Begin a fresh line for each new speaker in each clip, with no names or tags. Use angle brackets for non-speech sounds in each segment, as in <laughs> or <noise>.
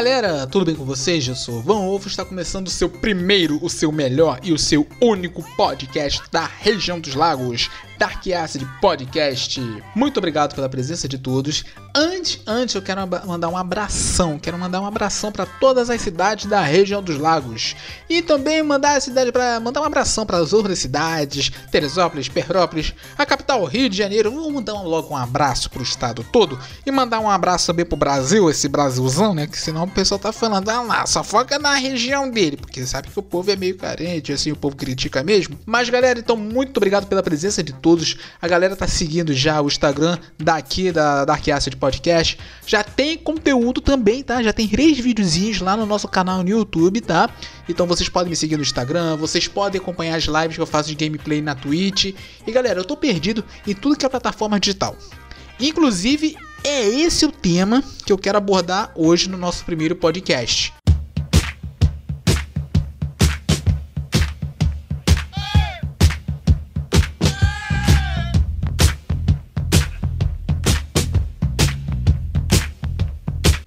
Galera, tudo bem com vocês? Eu sou Van Ovo, está começando o seu primeiro, o seu melhor e o seu único podcast da região dos lagos, Dark Acid Podcast. Muito obrigado pela presença de todos. Antes, antes eu quero mandar um abração, quero mandar um abração para todas as cidades da região dos lagos e também mandar a cidade para mandar um abração para as outras cidades, Teresópolis, Petrópolis, a capital Rio de Janeiro. Vamos mandar logo um abraço pro estado todo e mandar um abraço também pro Brasil, esse Brasilzão, né? Que senão o pessoal tá falando, ah lá, só foca na região dele, porque sabe que o povo é meio carente, assim, o povo critica mesmo. Mas galera, então muito obrigado pela presença de todos. A galera tá seguindo já o Instagram daqui da Dark Acid Podcast. Já tem conteúdo também, tá? Já tem três videozinhos lá no nosso canal no YouTube, tá? Então vocês podem me seguir no Instagram, vocês podem acompanhar as lives que eu faço de gameplay na Twitch. E galera, eu tô perdido em tudo que é plataforma digital. Inclusive, é esse o tema que eu quero abordar hoje no nosso primeiro podcast.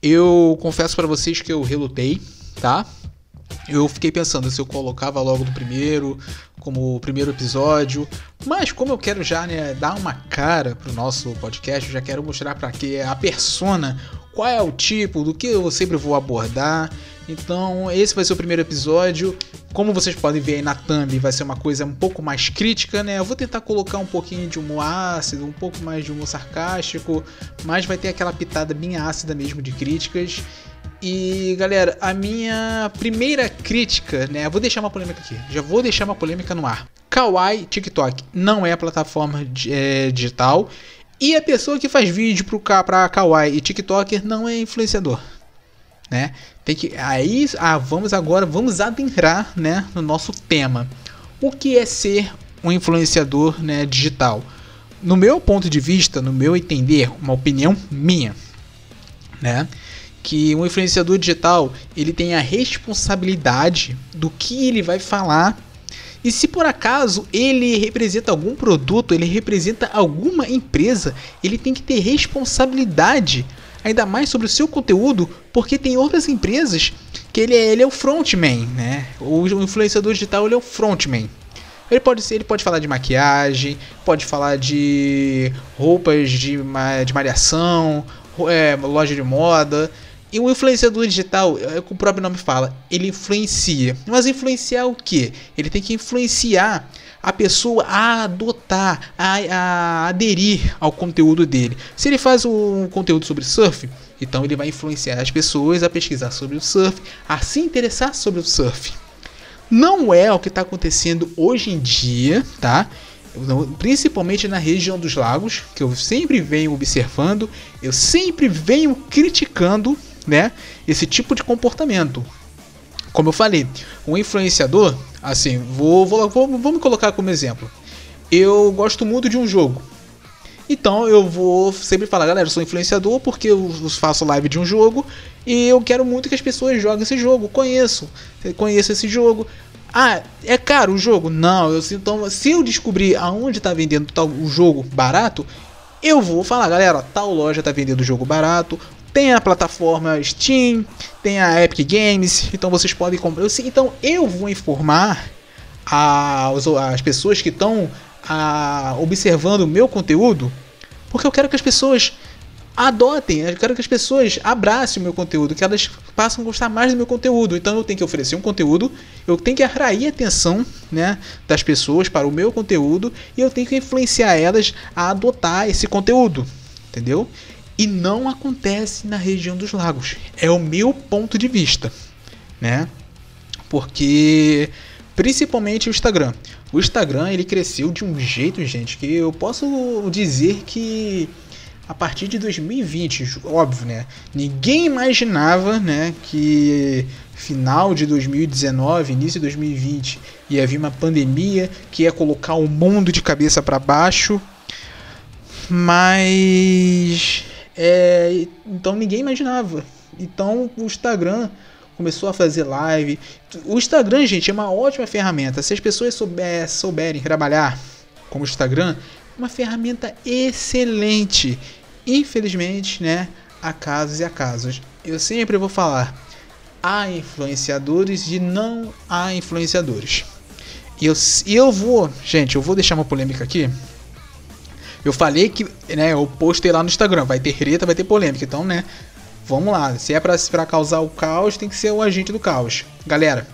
Eu confesso para vocês que eu relutei, tá? Eu fiquei pensando se eu colocava logo no primeiro, como o primeiro episódio, mas como eu quero já né, dar uma cara pro nosso podcast, eu já quero mostrar para que a persona, qual é o tipo, do que eu sempre vou abordar. Então, esse vai ser o primeiro episódio. Como vocês podem ver aí na thumb, vai ser uma coisa um pouco mais crítica, né? Eu vou tentar colocar um pouquinho de humor ácido, um pouco mais de humor sarcástico, mas vai ter aquela pitada bem ácida mesmo de críticas. E galera, a minha primeira crítica, né? Eu vou deixar uma polêmica aqui. Já vou deixar uma polêmica no ar. Kawaii TikTok não é plataforma é, digital. E a pessoa que faz vídeo pro, pra Kawaii e TikTok não é influenciador né? Tem que aí ah, vamos agora vamos adentrar, né, no nosso tema. O que é ser um influenciador, né, digital? No meu ponto de vista, no meu entender, uma opinião minha, né, que um influenciador digital, ele tem a responsabilidade do que ele vai falar e se por acaso ele representa algum produto, ele representa alguma empresa, ele tem que ter responsabilidade ainda mais sobre o seu conteúdo, porque tem outras empresas que ele é, ele é o frontman, né? O influenciador digital ele é o frontman. Ele pode ser, ele pode falar de maquiagem, pode falar de roupas de, de malhação, é, loja de moda. E o influenciador digital, é o próprio nome fala, ele influencia. Mas influenciar o que? Ele tem que influenciar a pessoa a adotar, a, a aderir ao conteúdo dele. Se ele faz um conteúdo sobre surf, então ele vai influenciar as pessoas a pesquisar sobre o surf, a se interessar sobre o surf. Não é o que está acontecendo hoje em dia, tá? Principalmente na região dos lagos, que eu sempre venho observando, eu sempre venho criticando, né, esse tipo de comportamento. Como eu falei, um influenciador, assim, vou, vou, vou, me colocar como exemplo. Eu gosto muito de um jogo. Então eu vou sempre falar, galera, eu sou influenciador porque eu faço live de um jogo e eu quero muito que as pessoas joguem esse jogo. Conheço, conheço esse jogo. Ah, é caro o jogo? Não, eu então se eu descobrir aonde está vendendo tal o jogo barato, eu vou falar, galera, tal loja está vendendo o jogo barato, tem a plataforma Steam, tem a Epic Games, então vocês podem comprar. Então eu vou informar as pessoas que estão observando o meu conteúdo, porque eu quero que as pessoas adotem, eu quero que as pessoas abracem o meu conteúdo, que elas passem a gostar mais do meu conteúdo. Então eu tenho que oferecer um conteúdo, eu tenho que atrair a atenção né, das pessoas para o meu conteúdo e eu tenho que influenciar elas a adotar esse conteúdo, entendeu? E não acontece na região dos lagos. É o meu ponto de vista, né? Porque principalmente o Instagram. O Instagram ele cresceu de um jeito, gente, que eu posso dizer que a partir de 2020, óbvio, né? Ninguém imaginava, né, que final de 2019, início de 2020 ia vir uma pandemia que ia colocar o mundo de cabeça para baixo. Mas é, então ninguém imaginava. Então o Instagram começou a fazer live. O Instagram, gente, é uma ótima ferramenta. Se as pessoas souber, souberem trabalhar com o Instagram, é uma ferramenta excelente. Infelizmente, né, há casos e há casos. eu sempre vou falar há influenciadores e não há influenciadores. E eu, eu vou, gente, eu vou deixar uma polêmica aqui. Eu falei que, né, eu postei lá no Instagram, vai ter treta, vai ter polêmica, então, né, vamos lá. Se é pra causar o caos, tem que ser o agente do caos. Galera,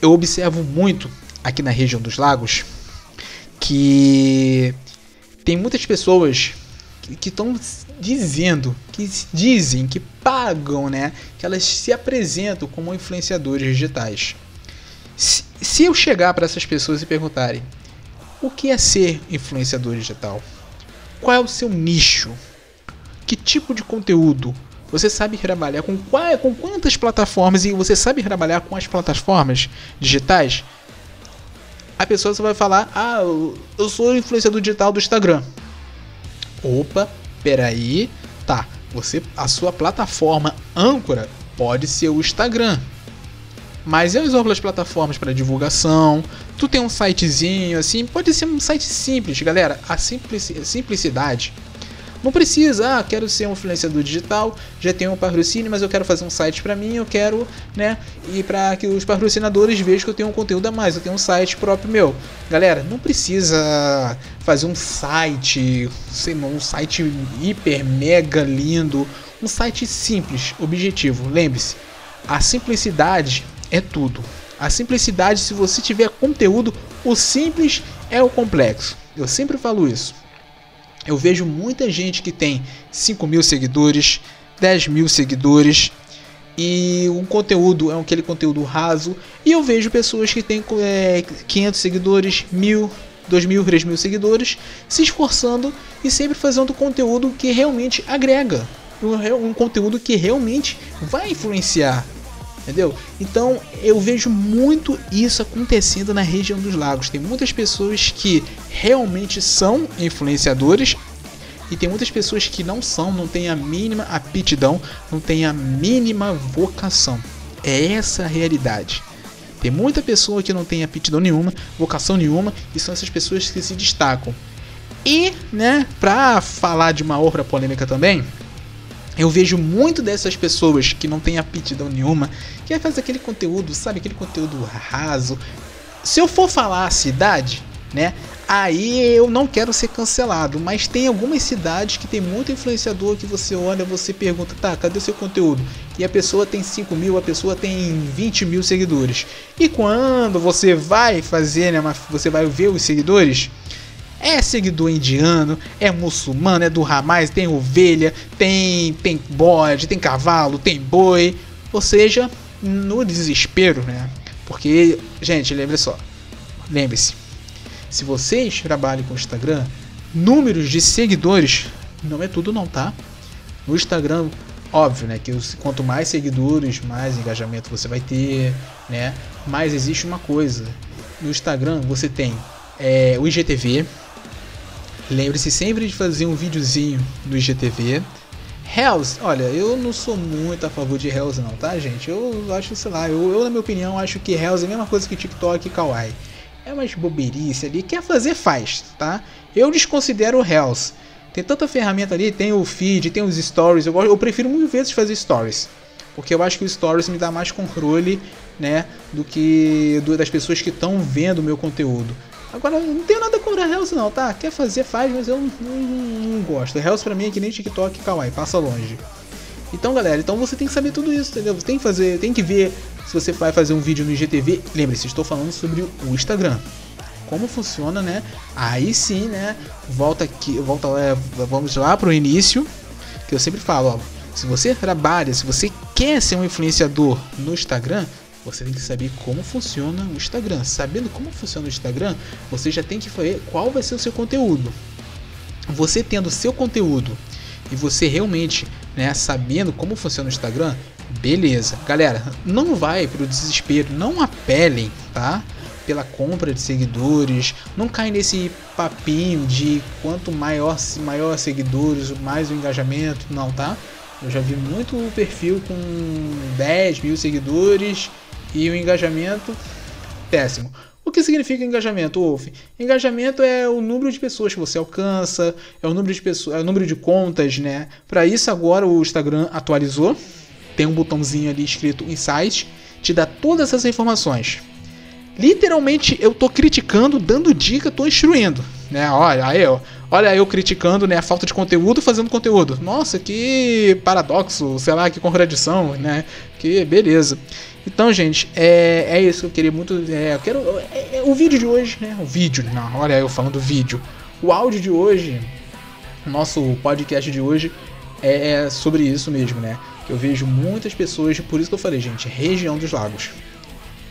eu observo muito aqui na região dos lagos que tem muitas pessoas que estão dizendo, que dizem, que pagam, né? Que elas se apresentam como influenciadores digitais. Se, se eu chegar para essas pessoas e perguntarem o que é ser influenciador digital? Qual é o seu nicho? Que tipo de conteúdo? Você sabe trabalhar com, qual, com quantas plataformas e você sabe trabalhar com as plataformas digitais? A pessoa só vai falar: Ah, eu sou influenciador digital do Instagram. Opa, peraí. Tá, você, a sua plataforma âncora pode ser o Instagram. Mas e as outras plataformas para divulgação? Tu tem um sitezinho assim, pode ser um site simples, galera. A simplicidade não precisa, ah, quero ser um influenciador digital, já tenho um patrocínio, mas eu quero fazer um site para mim, eu quero, né, e para que os patrocinadores vejam que eu tenho um conteúdo a mais, eu tenho um site próprio meu. Galera, não precisa fazer um site, sei lá, um site hiper mega lindo, um site simples, objetivo. Lembre-se, a simplicidade é tudo. A simplicidade, se você tiver conteúdo, o simples é o complexo. Eu sempre falo isso. Eu vejo muita gente que tem 5 mil seguidores, 10 mil seguidores e um conteúdo é aquele conteúdo raso. E eu vejo pessoas que têm é, 500 seguidores, 1000, 2000, 3000 seguidores se esforçando e sempre fazendo conteúdo que realmente agrega. Um, um conteúdo que realmente vai influenciar Entendeu? Então eu vejo muito isso acontecendo na região dos lagos. Tem muitas pessoas que realmente são influenciadores e tem muitas pessoas que não são, não têm a mínima aptidão, não têm a mínima vocação. É essa a realidade. Tem muita pessoa que não tem aptidão nenhuma, vocação nenhuma, e são essas pessoas que se destacam. E, né, pra falar de uma outra polêmica também, eu vejo muito dessas pessoas que não têm aptidão nenhuma, que faz aquele conteúdo, sabe, aquele conteúdo raso. Se eu for falar a cidade, né, aí eu não quero ser cancelado, mas tem algumas cidades que tem muito influenciador que você olha, você pergunta, tá, cadê o seu conteúdo? E a pessoa tem 5 mil, a pessoa tem 20 mil seguidores. E quando você vai fazer, né, você vai ver os seguidores, é seguidor indiano, é muçulmano, é do Hamas, tem ovelha, tem, tem bode, tem cavalo, tem boi. Ou seja, no desespero, né? Porque, gente, lembre só. Lembre-se. Se vocês trabalham com Instagram, números de seguidores não é tudo não, tá? No Instagram, óbvio, né, que quanto mais seguidores, mais engajamento você vai ter, né? Mas existe uma coisa. No Instagram você tem é, o IGTV, Lembre-se sempre de fazer um videozinho no IGTV. Hells, olha, eu não sou muito a favor de Hells não, tá, gente? Eu acho, sei lá, eu, eu na minha opinião acho que Hells é a mesma coisa que TikTok e Kawaii. É mais boberice ali, quer fazer, faz, tá? Eu desconsidero Hells. Tem tanta ferramenta ali, tem o feed, tem os stories, eu, eu prefiro mil vezes fazer stories. Porque eu acho que o stories me dá mais controle, né, do que do, das pessoas que estão vendo o meu conteúdo. Agora, não tenho nada contra Hells não, tá? Quer fazer, faz, mas eu não, não, não gosto. Hells pra mim é que nem TikTok Kawaii, passa longe. Então, galera, então você tem que saber tudo isso, entendeu? Você tem que fazer, tem que ver se você vai fazer um vídeo no IGTV. Lembre-se, estou falando sobre o Instagram. Como funciona, né? Aí sim, né? Volta aqui, volta lá, vamos lá pro início, que eu sempre falo, ó, se você trabalha, se você quer ser um influenciador no Instagram, você tem que saber como funciona o Instagram. Sabendo como funciona o Instagram, você já tem que ver qual vai ser o seu conteúdo. Você tendo seu conteúdo e você realmente, né, sabendo como funciona o Instagram, beleza. Galera, não vai pro desespero, não apelem, tá? Pela compra de seguidores, não cai nesse papinho de quanto maior, maior seguidores, mais o engajamento, não, tá? Eu já vi muito perfil com 10 mil seguidores e o engajamento péssimo. O que significa engajamento, Wolf? Engajamento é o número de pessoas que você alcança, é o número de pessoas, é o número de contas, né? Para isso agora o Instagram atualizou, tem um botãozinho ali escrito Insight, te dá todas essas informações. Literalmente eu tô criticando, dando dica, tô instruindo, né? Olha aí, ó, olha eu criticando, né, a falta de conteúdo fazendo conteúdo. Nossa, que paradoxo, sei lá, que contradição, né? Que beleza. Então, gente, é, é isso que eu queria muito. É, eu quero. É, é, o vídeo de hoje, né? O vídeo, não, olha eu falando vídeo. O áudio de hoje, nosso podcast de hoje, é, é sobre isso mesmo, né? Eu vejo muitas pessoas, por isso que eu falei, gente, região dos lagos.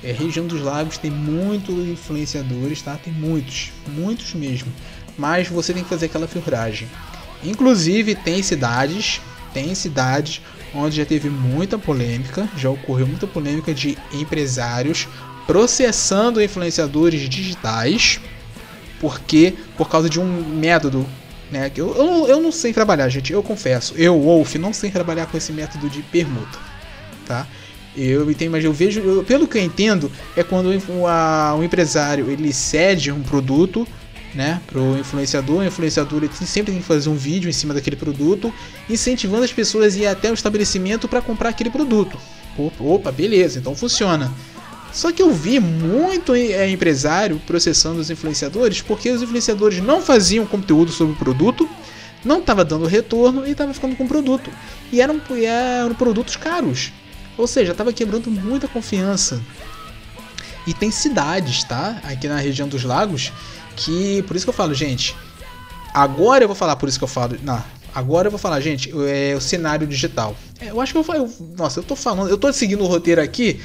É, região dos lagos tem muitos influenciadores, tá? Tem muitos, muitos mesmo. Mas você tem que fazer aquela filtragem. Inclusive tem cidades, tem cidades onde já teve muita polêmica, já ocorreu muita polêmica de empresários processando influenciadores digitais, porque por causa de um método, né? Eu, eu, eu não sei trabalhar, gente, eu confesso, eu, Wolf, não sei trabalhar com esse método de permuta, tá? Eu entendo, mas eu vejo, eu, pelo que eu entendo, é quando o, a, o empresário ele cede um produto né, pro influenciador. O influenciador ele sempre tem que fazer um vídeo em cima daquele produto, incentivando as pessoas a ir até o estabelecimento para comprar aquele produto. Opa, beleza, então funciona. Só que eu vi muito é, empresário processando os influenciadores porque os influenciadores não faziam conteúdo sobre o produto, não estava dando retorno e estava ficando com o produto. E eram, eram produtos caros. Ou seja, estava quebrando muita confiança. E tem cidades, tá? Aqui na região dos lagos, que. Por isso que eu falo, gente. Agora eu vou falar, por isso que eu falo. Não, agora eu vou falar, gente, é o cenário digital. É, eu acho que eu, eu. Nossa, eu tô falando. Eu tô seguindo o roteiro aqui.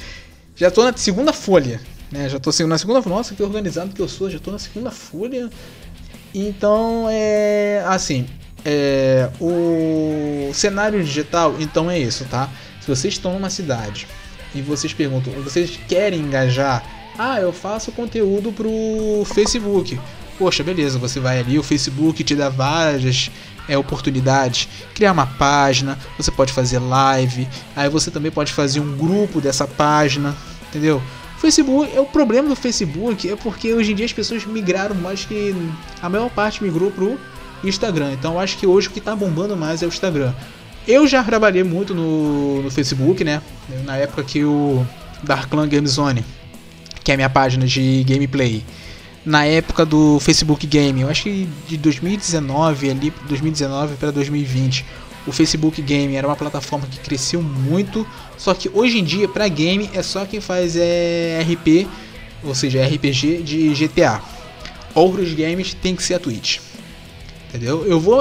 Já tô na segunda folha. Né? Já tô seguindo na segunda folha. Nossa, que organizado que eu sou. Já tô na segunda folha. Então, é. Assim. É, o cenário digital, então é isso, tá? Se vocês estão numa cidade e vocês perguntam, vocês querem engajar ah, eu faço conteúdo pro Facebook. Poxa, beleza, você vai ali, o Facebook te dá várias é, oportunidades. Criar uma página, você pode fazer live, aí você também pode fazer um grupo dessa página, entendeu? Facebook, é o problema do Facebook é porque hoje em dia as pessoas migraram mais que a maior parte migrou pro Instagram. Então eu acho que hoje o que tá bombando mais é o Instagram. Eu já trabalhei muito no, no Facebook, né? Na época que o Darklan Game Zone que é a minha página de gameplay, na época do Facebook Game, eu acho que de 2019 ali, 2019 para 2020, o Facebook Game era uma plataforma que cresceu muito, só que hoje em dia para game é só quem faz é RP, ou seja, RPG de GTA. Outros games tem que ser a Twitch. Entendeu? Eu vou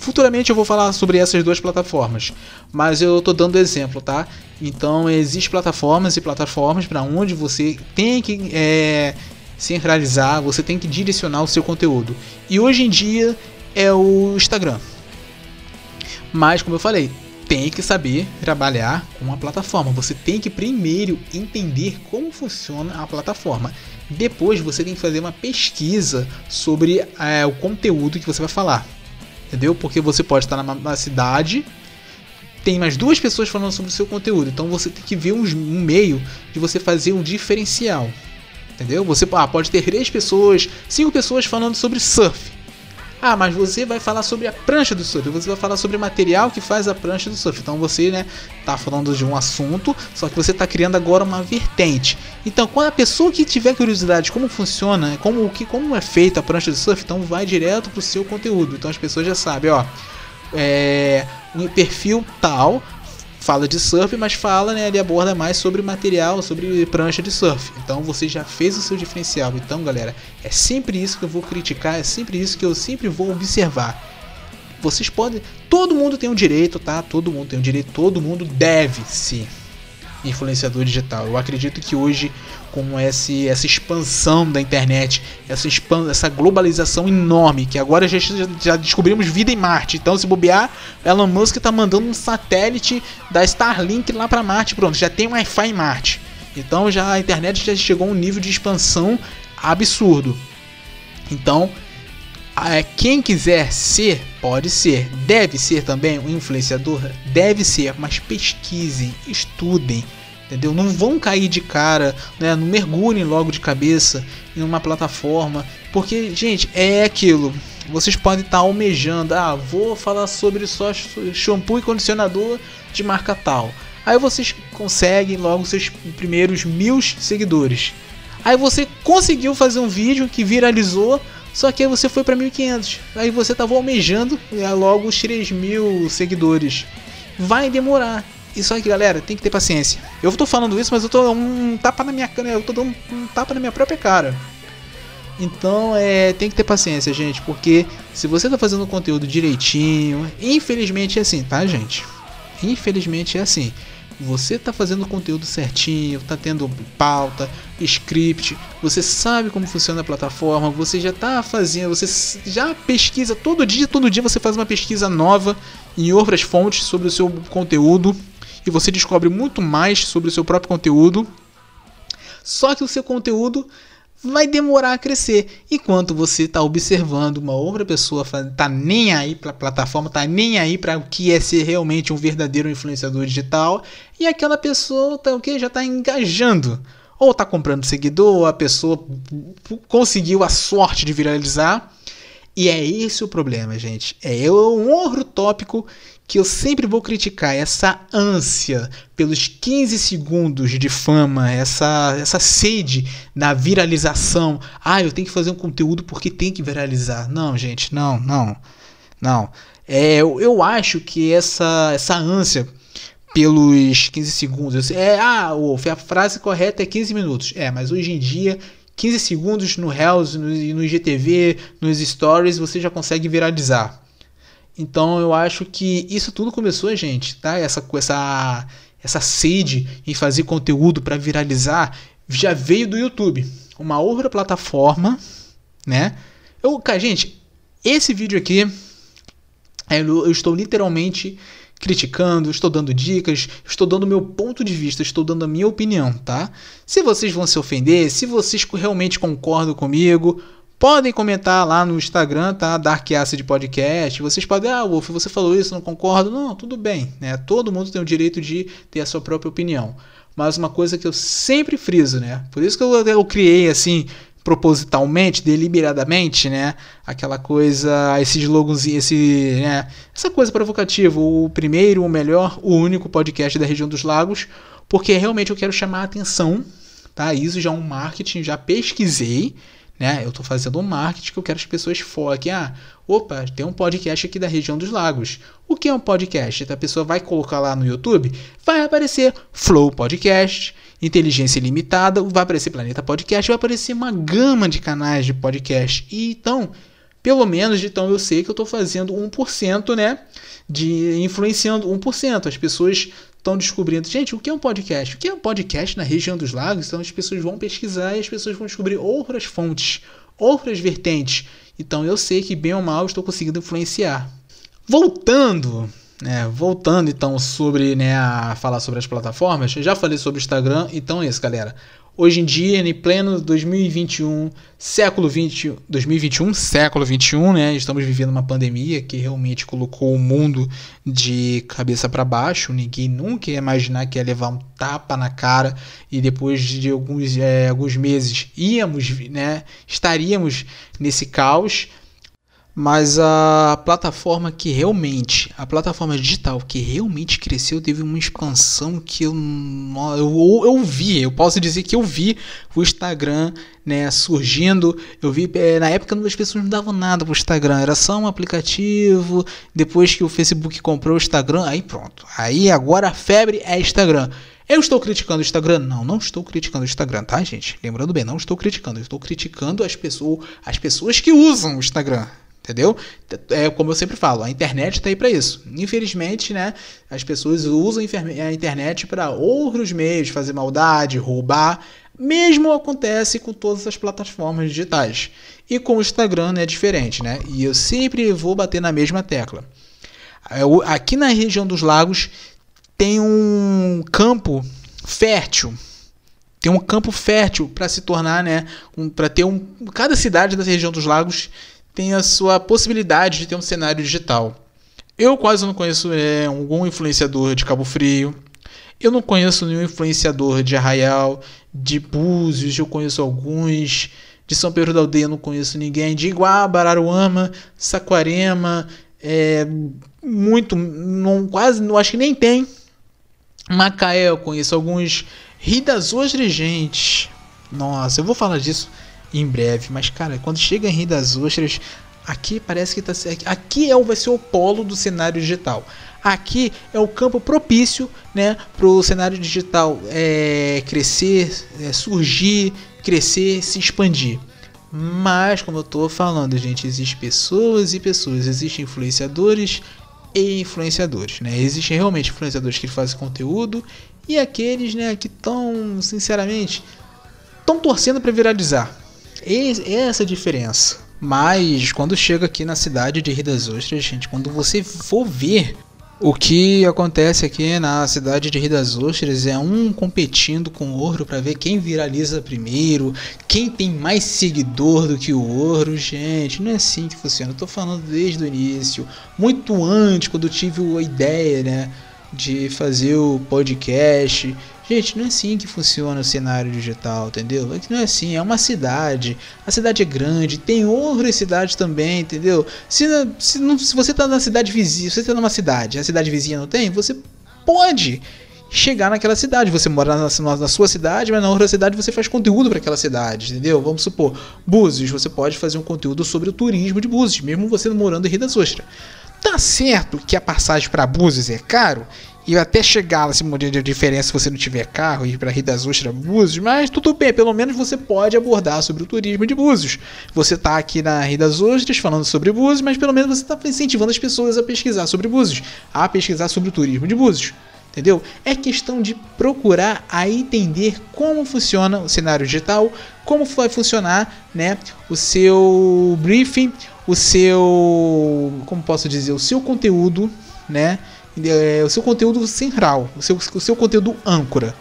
futuramente eu vou falar sobre essas duas plataformas, mas eu tô dando exemplo, tá? Então existem plataformas e plataformas para onde você tem que é, centralizar, você tem que direcionar o seu conteúdo. E hoje em dia é o Instagram. Mas como eu falei, tem que saber trabalhar com a plataforma. Você tem que primeiro entender como funciona a plataforma. Depois você tem que fazer uma pesquisa sobre é, o conteúdo que você vai falar. Entendeu? Porque você pode estar na cidade tem mais duas pessoas falando sobre o seu conteúdo. Então você tem que ver um, um meio de você fazer um diferencial. Entendeu? Você ah, pode ter três pessoas, cinco pessoas falando sobre surf. Ah, mas você vai falar sobre a prancha do surf, você vai falar sobre o material que faz a prancha do surf. Então você, né, tá falando de um assunto, só que você tá criando agora uma vertente. Então, quando a pessoa que tiver curiosidade de como funciona, como que como é feita a prancha do surf, então vai direto pro seu conteúdo. Então as pessoas já sabem, ó, é, um perfil tal fala de surf, mas fala, né, ele aborda mais sobre material, sobre prancha de surf. Então você já fez o seu diferencial. Então, galera, é sempre isso que eu vou criticar, é sempre isso que eu sempre vou observar. Vocês podem, todo mundo tem um direito, tá? Todo mundo tem um direito, todo mundo deve ser influenciador digital. Eu acredito que hoje com esse, essa expansão da internet, essa, expan essa globalização enorme, que agora já, já descobrimos vida em Marte. Então, se bobear, Elon Musk está mandando um satélite da Starlink lá para Marte. Pronto, já tem Wi-Fi em Marte. Então, já a internet já chegou a um nível de expansão absurdo. Então, quem quiser ser, pode ser, deve ser também um influenciador, deve ser, mas pesquisem, estudem, entendeu? Não vão cair de cara, né? Não mergulhem logo de cabeça em uma plataforma, porque, gente, é aquilo. Vocês podem estar almejando, ah, vou falar sobre só shampoo e condicionador de marca tal. Aí vocês conseguem logo seus primeiros mil seguidores. Aí você conseguiu fazer um vídeo que viralizou, só que aí você foi para 1500. Aí você tava almejando é, logo os 3 mil seguidores. Vai demorar. Isso aí, galera, tem que ter paciência. Eu tô falando isso, mas eu tô um tapa na minha cara, eu tô dando um tapa na minha própria cara. Então, é, tem que ter paciência, gente, porque se você tá fazendo o conteúdo direitinho, infelizmente é assim, tá, gente? Infelizmente é assim. Você tá fazendo o conteúdo certinho, tá tendo pauta, script, você sabe como funciona a plataforma, você já tá fazendo, você já pesquisa todo dia, todo dia você faz uma pesquisa nova em outras fontes sobre o seu conteúdo e você descobre muito mais sobre o seu próprio conteúdo. Só que o seu conteúdo vai demorar a crescer. Enquanto você está observando uma outra pessoa tá nem aí para a plataforma, tá nem aí para o que é ser realmente um verdadeiro influenciador digital, e aquela pessoa tá o que já está engajando. Ou está comprando seguidor, a pessoa conseguiu a sorte de viralizar. E é esse o problema, gente. É um outro tópico que eu sempre vou criticar essa ânsia pelos 15 segundos de fama, essa, essa sede na viralização. Ah, eu tenho que fazer um conteúdo porque tem que viralizar. Não, gente, não, não, não. É, eu, eu acho que essa, essa ânsia pelos 15 segundos. É, ah, Wolf, a frase correta é 15 minutos. É, mas hoje em dia 15 segundos no Reels, no, no IGTV, nos Stories, você já consegue viralizar. Então eu acho que isso tudo começou, gente, tá? Essa essa essa sede em fazer conteúdo para viralizar já veio do YouTube, uma outra plataforma, né? Eu, cara, gente, esse vídeo aqui eu, eu estou literalmente criticando, estou dando dicas, estou dando meu ponto de vista, estou dando a minha opinião, tá? Se vocês vão se ofender, se vocês realmente concordam comigo, Podem comentar lá no Instagram, tá? Dark Acid Podcast. Vocês podem, ah, Wolf, você falou isso, não concordo. Não, tudo bem, né? Todo mundo tem o direito de ter a sua própria opinião. Mas uma coisa que eu sempre friso, né? Por isso que eu, eu criei assim, propositalmente, deliberadamente, né? Aquela coisa, esse sloganzinho, esse, né? Essa coisa provocativa, o primeiro, o melhor, o único podcast da região dos lagos, porque realmente eu quero chamar a atenção, tá? Isso já é um marketing, já pesquisei, né? Eu estou fazendo um marketing que eu quero que as pessoas foquem. Ah, opa, tem um podcast aqui da região dos lagos. O que é um podcast? A pessoa vai colocar lá no YouTube, vai aparecer Flow Podcast, Inteligência Limitada, vai aparecer Planeta Podcast, vai aparecer uma gama de canais de podcast. E então, pelo menos então eu sei que eu estou fazendo 1%, né? De influenciando 1%. As pessoas estão descobrindo, gente, o que é um podcast? O que é um podcast na região dos lagos? Então as pessoas vão pesquisar e as pessoas vão descobrir outras fontes, outras vertentes. Então eu sei que bem ou mal estou conseguindo influenciar. Voltando, né, voltando então sobre, né, a falar sobre as plataformas, já falei sobre o Instagram, então é isso, galera. Hoje em dia, em pleno 2021, século 20, 2021, século 21, né? Estamos vivendo uma pandemia que realmente colocou o mundo de cabeça para baixo. Ninguém nunca ia imaginar que ia levar um tapa na cara e depois de alguns, é, alguns meses íamos, né? Estaríamos nesse caos mas a plataforma que realmente, a plataforma digital que realmente cresceu, teve uma expansão que eu, eu, eu vi, eu posso dizer que eu vi o Instagram né, surgindo. Eu vi, é, na época as pessoas não davam nada pro Instagram, era só um aplicativo. Depois que o Facebook comprou o Instagram, aí pronto. Aí agora a febre é Instagram. Eu estou criticando o Instagram? Não, não estou criticando o Instagram, tá, gente? Lembrando bem, não estou criticando. Eu estou criticando as pessoas, as pessoas que usam o Instagram. Entendeu? É como eu sempre falo, a internet está aí para isso. Infelizmente, né, as pessoas usam a internet para outros meios, fazer maldade, roubar. Mesmo acontece com todas as plataformas digitais. E com o Instagram é diferente, né? E eu sempre vou bater na mesma tecla. Aqui na região dos lagos tem um campo fértil tem um campo fértil para se tornar, né, um, para ter um cada cidade da região dos lagos tem a sua possibilidade de ter um cenário digital. Eu quase não conheço é, algum influenciador de Cabo Frio. Eu não conheço nenhum influenciador de Arraial, de Búzios, eu conheço alguns. De São Pedro da Aldeia não conheço ninguém. De Iguaba, Araruama, Saquarema, é, muito, não, quase, não acho que nem tem. Macaé eu conheço alguns. Rio das Ostras, gente. Nossa, eu vou falar disso em breve. Mas, cara, quando chega em Rio das Ostras, aqui parece que tá. Aqui é, vai ser o polo do cenário digital. Aqui é o campo propício né, para o cenário digital é, crescer, é, surgir, crescer, se expandir. Mas, como eu estou falando, gente, existem pessoas e pessoas, existem influenciadores e influenciadores, né? Existem realmente influenciadores que fazem conteúdo e aqueles, né, que estão, sinceramente, estão torcendo para viralizar. E, essa é a diferença. Mas quando chega aqui na cidade de Rio das Ostras, gente, quando você for ver o que acontece aqui na cidade de Rio das Ostras é um competindo com o outro para ver quem viraliza primeiro, quem tem mais seguidor do que o outro. Gente, não é assim que funciona. Eu tô falando desde o início, muito antes, quando eu tive a ideia, né, de fazer o podcast. Gente, não é assim que funciona o cenário digital, entendeu? É não é assim, é uma cidade. A cidade é grande, tem outras cidades também, entendeu? Se, se, não, se você está na cidade vizinha, você está numa cidade, a cidade vizinha não tem, você pode chegar naquela cidade. Você mora na, na, na, sua cidade, mas na outra cidade você faz conteúdo para aquela cidade, entendeu? Vamos supor, Búzios, você pode fazer um conteúdo sobre o turismo de Búzios, mesmo você morando em Rio das Ostras. Tá certo que a passagem para Búzios é caro e até chegar nesse modelo de diferença se você não tiver carro e ir para Rio das Ostras, Búzios, mas tudo bem, pelo menos você pode abordar sobre o turismo de Búzios. Você está aqui na Rio das Ostras falando sobre Búzios, mas pelo menos você está incentivando as pessoas a pesquisar sobre Búzios, a pesquisar sobre o turismo de Búzios. Entendeu? É questão de procurar a entender como funciona o cenário digital, como vai funcionar, né, o seu briefing, o seu, como posso dizer, o seu conteúdo, né, é, o seu conteúdo central, o seu, o seu conteúdo âncora.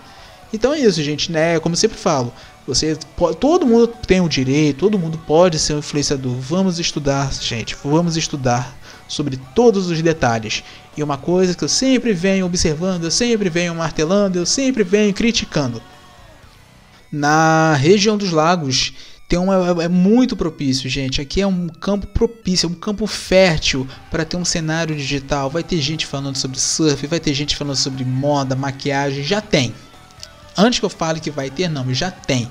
Então é isso, gente, né? Como eu sempre falo, você pode, todo mundo tem o direito, todo mundo pode ser um influenciador. Vamos estudar, gente, vamos estudar sobre todos os detalhes. E uma coisa que eu sempre venho observando, eu sempre venho martelando, eu sempre venho criticando. Na região dos lagos tem uma, é, é muito propício, gente. Aqui é um campo propício, é um campo fértil para ter um cenário digital. Vai ter gente falando sobre surf, vai ter gente falando sobre moda, maquiagem, já tem. Antes que eu fale que vai ter, não, já tem.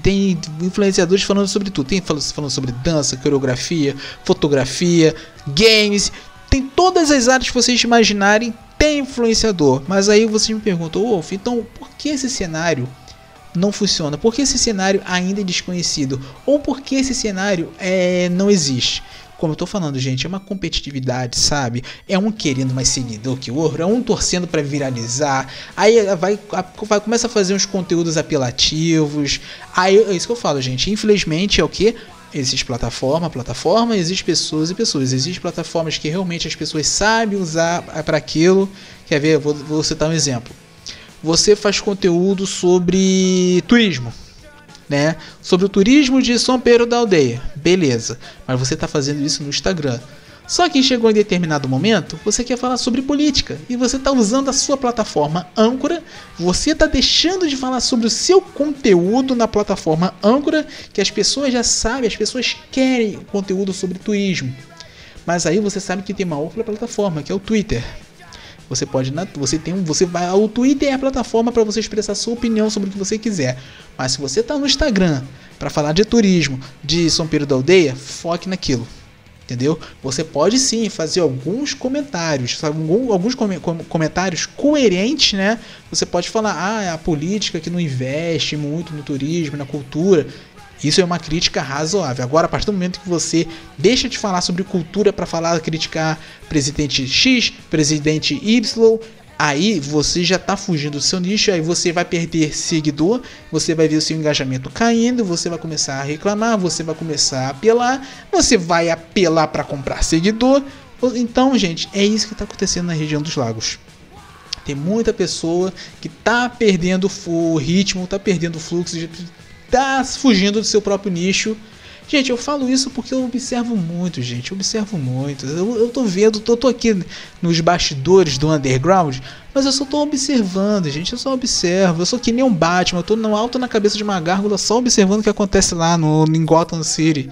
Tem influenciadores falando sobre tudo. Tem falando sobre dança, coreografia, fotografia, games. Tem todas as áreas que vocês imaginarem. Tem influenciador. Mas aí vocês me perguntam, Wolf, então por que esse cenário não funciona? Por que esse cenário ainda é desconhecido? Ou por que esse cenário é, não existe? Como eu tô falando, gente, é uma competitividade, sabe? É um querendo mais seguidor que o outro, é um torcendo para viralizar. Aí vai, vai começa a fazer uns conteúdos apelativos. Aí é isso que eu falo, gente. Infelizmente é o que Existe plataforma, plataforma, existe pessoas e pessoas. Existem plataformas que realmente as pessoas sabem usar para aquilo. Quer ver? Vou, vou citar um exemplo você faz conteúdo sobre turismo, né? Sobre o turismo de São Pedro da Aldeia, beleza? Mas você está fazendo isso no Instagram. Só que chegou em determinado momento, você quer falar sobre política e você está usando a sua plataforma âncora, você está deixando de falar sobre o seu conteúdo na plataforma âncora, que as pessoas já sabem, as pessoas querem conteúdo sobre turismo. Mas aí você sabe que tem uma outra plataforma, que é o Twitter. Você pode, você tem um, você vai, o Twitter é a plataforma para você expressar sua opinião sobre o que você quiser. Mas se você está no Instagram para falar de turismo, de São Pedro da Aldeia, foque naquilo. Entendeu? Você pode sim fazer alguns comentários, alguns comentários coerentes, né? Você pode falar, ah, é a política que não investe muito no turismo, na cultura. Isso é uma crítica razoável. Agora, a partir do momento que você deixa de falar sobre cultura para falar, criticar presidente X, presidente Y, aí você já está fugindo do seu nicho, aí você vai perder seguidor, você vai ver o seu engajamento caindo, você vai começar a reclamar, você vai começar a apelar, você vai apelar para comprar seguidor. Então, gente, é isso que está acontecendo na região dos lagos. Tem muita pessoa que está perdendo o ritmo, está perdendo o fluxo, tá fugindo do seu próprio nicho Gente, eu falo isso porque eu observo muito, gente. Eu observo muito. Eu, eu tô vendo, eu tô aqui nos bastidores do underground, mas eu só tô observando, gente. Eu só observo. Eu sou que nem um Batman. Eu tô no alto na cabeça de uma gárgula só observando o que acontece lá no, em Gotham City.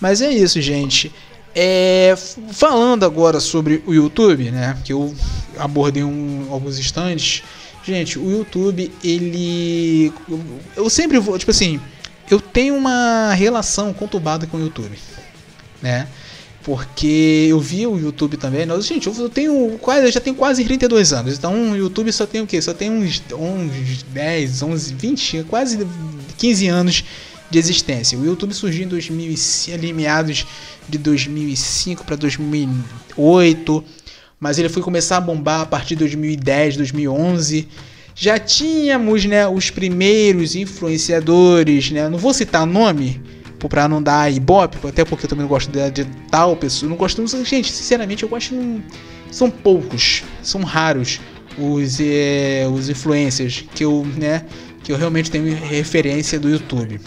Mas é isso, gente. É, falando agora sobre o YouTube, né? Que eu abordei um, alguns instantes. Gente, o YouTube, ele. Eu sempre vou, tipo assim eu tenho uma relação conturbada com o YouTube, né? Porque eu vi o YouTube também. Nós, gente, eu tenho quase, eu já tenho quase 32 anos. Então o YouTube só tem o quê? Só tem uns, uns 10, 11, 20, quase 15 anos de existência. O YouTube surgiu em 2000, ali meados de 2005 para 2008, mas ele foi começar a bombar a partir de 2010, 2011 já tínhamos né, os primeiros influenciadores, né? Não vou citar nome para não dar ibope, até porque eu também não gosto de, de tal pessoa. Não gosto, gente, sinceramente eu gosto não, são poucos, são raros os é, os influencers que eu, né, que eu realmente tenho referência do YouTube.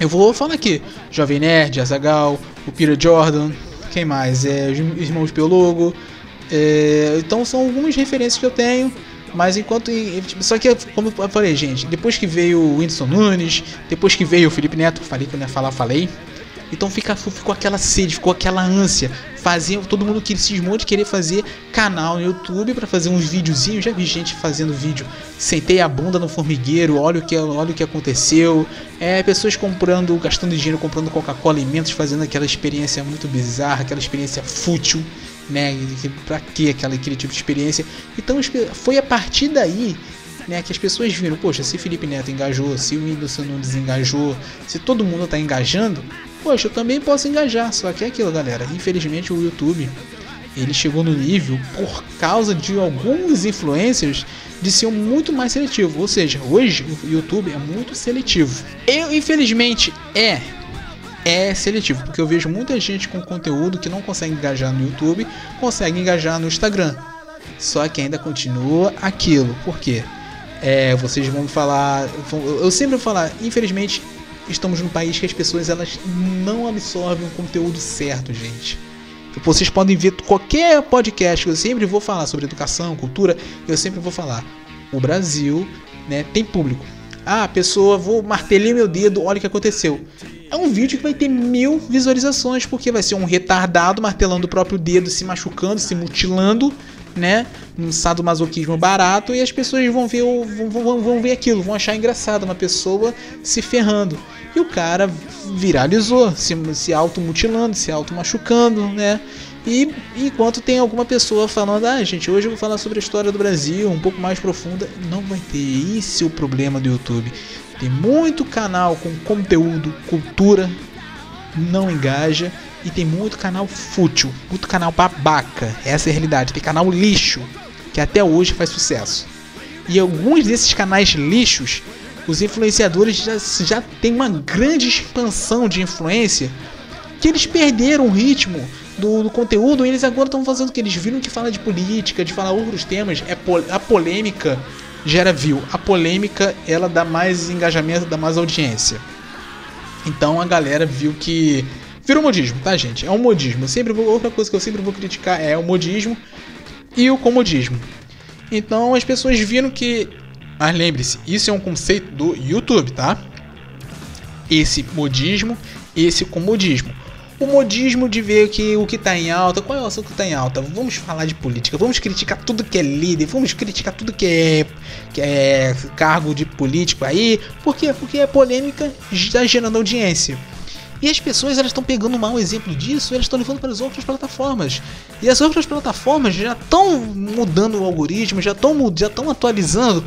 Eu vou falar aqui, Jovem Nerd, Azagal, o Peter Jordan, quem mais? É, os irmãos Biologo. É, então são algumas referências que eu tenho. Mas enquanto. Tipo, só que, como eu falei, gente, depois que veio o Whindersson Nunes, depois que veio o Felipe Neto, falei que eu não ia falar, falei. Então fica, ficou aquela sede, ficou aquela ânsia. Fazia, todo mundo que cismou de querer fazer canal no YouTube para fazer uns videozinhos. Já vi gente fazendo vídeo. Sentei a bunda no formigueiro, olha o que, olha o que aconteceu. É, pessoas comprando, gastando dinheiro, comprando Coca-Cola, alimentos, fazendo aquela experiência muito bizarra, aquela experiência fútil né? Pra que aquela, aquele tipo de experiência? Então foi a partir daí né, que as pessoas viram, poxa, se Felipe Neto engajou, se o Whindersson não desengajou, se todo mundo está engajando, poxa, eu também posso engajar. Só que é aquilo, galera. Infelizmente o YouTube ele chegou no nível por causa de alguns influencers de ser muito mais seletivo. Ou seja, hoje o YouTube é muito seletivo. Eu, infelizmente, é é seletivo, porque eu vejo muita gente com conteúdo que não consegue engajar no YouTube, consegue engajar no Instagram. Só que ainda continua aquilo. Por quê? É, vocês vão falar. Eu sempre vou falar, infelizmente, estamos num país que as pessoas elas não absorvem o conteúdo certo, gente. Vocês podem ver qualquer podcast que eu sempre vou falar sobre educação, cultura, eu sempre vou falar. O Brasil né, tem público. Ah, pessoa, vou martelar meu dedo, olha o que aconteceu. É um vídeo que vai ter mil visualizações, porque vai ser um retardado martelando o próprio dedo, se machucando, se mutilando, né? Um sadomasoquismo barato, e as pessoas vão ver, vão, vão, vão ver aquilo, vão achar engraçado uma pessoa se ferrando. E o cara viralizou, se, se automutilando, se automachucando, né? E enquanto tem alguma pessoa falando, ah, gente, hoje eu vou falar sobre a história do Brasil, um pouco mais profunda, não vai ter. Esse é o problema do YouTube. Tem muito canal com conteúdo, cultura, não engaja. E tem muito canal fútil, muito canal babaca. Essa é a realidade. Tem canal lixo, que até hoje faz sucesso. E alguns desses canais lixos, os influenciadores já, já têm uma grande expansão de influência que eles perderam o ritmo do, do conteúdo e eles agora estão fazendo o que? Eles viram que fala de política, de falar outros temas, é pol a polêmica gera view. A polêmica, ela dá mais engajamento, dá mais audiência. Então a galera viu que virou modismo, tá, gente? É um modismo. Sempre vou, outra coisa que eu sempre vou criticar é o modismo e o comodismo. Então as pessoas viram que, mas lembre-se, isso é um conceito do YouTube, tá? Esse modismo, esse comodismo o modismo de ver que o que está em alta, qual é o assunto que está em alta? Vamos falar de política, vamos criticar tudo que é líder, vamos criticar tudo que é, que é cargo de político aí. Por quê? Porque a polêmica está gerando audiência. E as pessoas elas estão pegando um mau exemplo disso, elas estão levando para as outras plataformas. E as outras plataformas já estão mudando o algoritmo, já estão já estão atualizando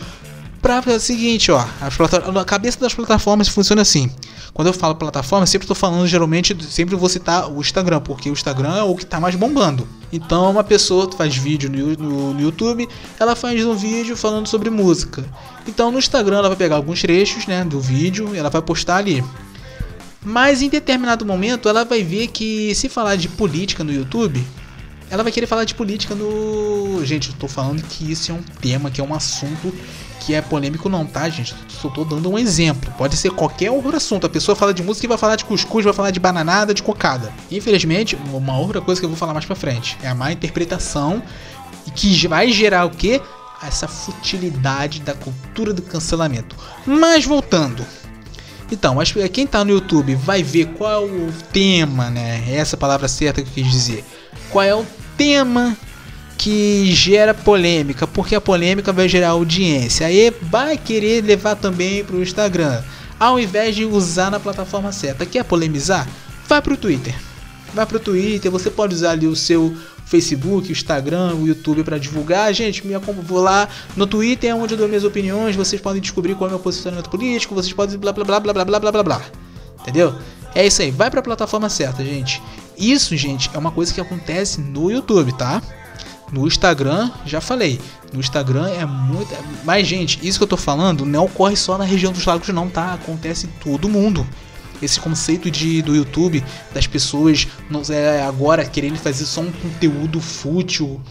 para o seguinte, ó, a, a cabeça das plataformas funciona assim. Quando eu falo plataforma, sempre estou falando geralmente, sempre vou citar o Instagram, porque o Instagram é o que está mais bombando. Então, uma pessoa faz vídeo no, no, no, YouTube, ela faz um vídeo falando sobre música. Então, no Instagram, ela vai pegar alguns trechos né, do vídeo e ela vai postar ali. Mas em determinado momento, ela vai ver que se falar de política no YouTube, ela vai querer falar de política no. Gente, eu tô falando que isso é um tema, que é um assunto que é polêmico, não, tá, gente? Só tô dando um exemplo. Pode ser qualquer outro assunto. A pessoa fala de música e vai falar de cuscuz, vai falar de bananada, de cocada. Infelizmente, uma outra coisa que eu vou falar mais pra frente é a má interpretação que vai gerar o quê? Essa futilidade da cultura do cancelamento. Mas voltando. Então, acho que quem tá no YouTube vai ver qual é o tema, né? Essa palavra certa que eu quis dizer. Qual é o tema que gera polêmica, porque a polêmica vai gerar audiência. Aí vai querer levar também para o Instagram, ao invés de usar na plataforma certa. Quer polemizar? Vai para o Twitter. Vai para o Twitter, você pode usar ali o seu Facebook, Instagram, o YouTube para divulgar. Gente, me vou lá no Twitter é onde eu dou minhas opiniões, vocês podem descobrir qual é o meu posicionamento político, vocês podem blá blá blá blá blá blá blá blá blá. Entendeu? É isso aí, vai para a plataforma certa, gente. Isso, gente, é uma coisa que acontece no YouTube, tá? No Instagram, já falei. No Instagram é muito. Mas, gente, isso que eu tô falando não ocorre só na região dos lagos, não, tá? Acontece em todo mundo. Esse conceito de, do YouTube, das pessoas não, é, agora querendo fazer só um conteúdo fútil,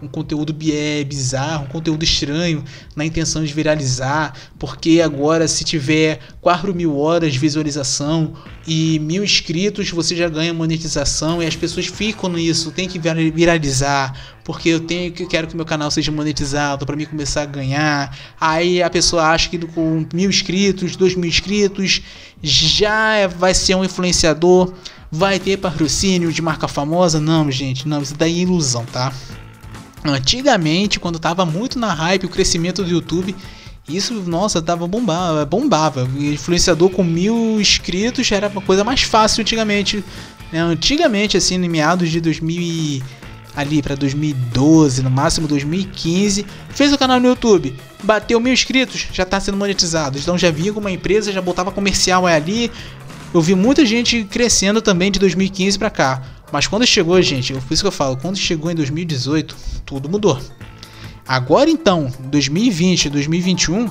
um conteúdo é, bizarro, um conteúdo estranho, na intenção de viralizar, porque agora se tiver 4 mil horas de visualização e mil inscritos, você já ganha monetização e as pessoas ficam nisso, tem que viralizar, porque eu tenho que quero que meu canal seja monetizado para mim começar a ganhar. Aí a pessoa acha que com mil inscritos, dois mil inscritos, já vai ser um influenciador, vai ter patrocínio de marca famosa. Não, gente, não, isso daí é ilusão, tá? Antigamente, quando tava muito na hype o crescimento do YouTube, isso, nossa, tava bombava, bombava. Influenciador com mil inscritos era uma coisa mais fácil antigamente. Né? Antigamente, assim, em meados de 2000 e, ali para 2012, no máximo 2015, fez o canal no YouTube, bateu mil inscritos, já tá sendo monetizado. Então já vinha com uma empresa, já botava comercial ali. Eu vi muita gente crescendo também de 2015 para cá. Mas quando chegou, gente, por isso que eu falo, quando chegou em 2018, tudo mudou. Agora então, 2020, 2021,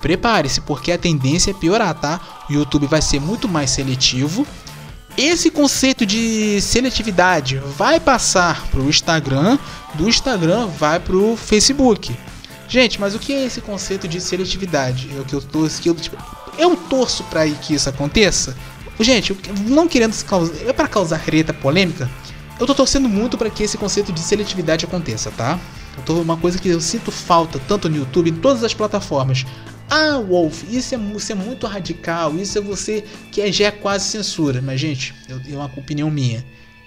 prepare-se, porque a tendência é piorar, tá? O YouTube vai ser muito mais seletivo. Esse conceito de seletividade vai passar para o Instagram, do Instagram vai para o Facebook. Gente, mas o que é esse conceito de seletividade? É o que eu torço, tipo, eu torço para que isso aconteça, Gente, não querendo causar, é para causar reta polêmica, eu tô torcendo muito para que esse conceito de seletividade aconteça, tá? Eu tô, uma coisa que eu sinto falta tanto no YouTube, em todas as plataformas. Ah, Wolf, isso é, isso é muito radical, isso é você que é, já é quase censura. Mas, gente, eu, é uma opinião minha.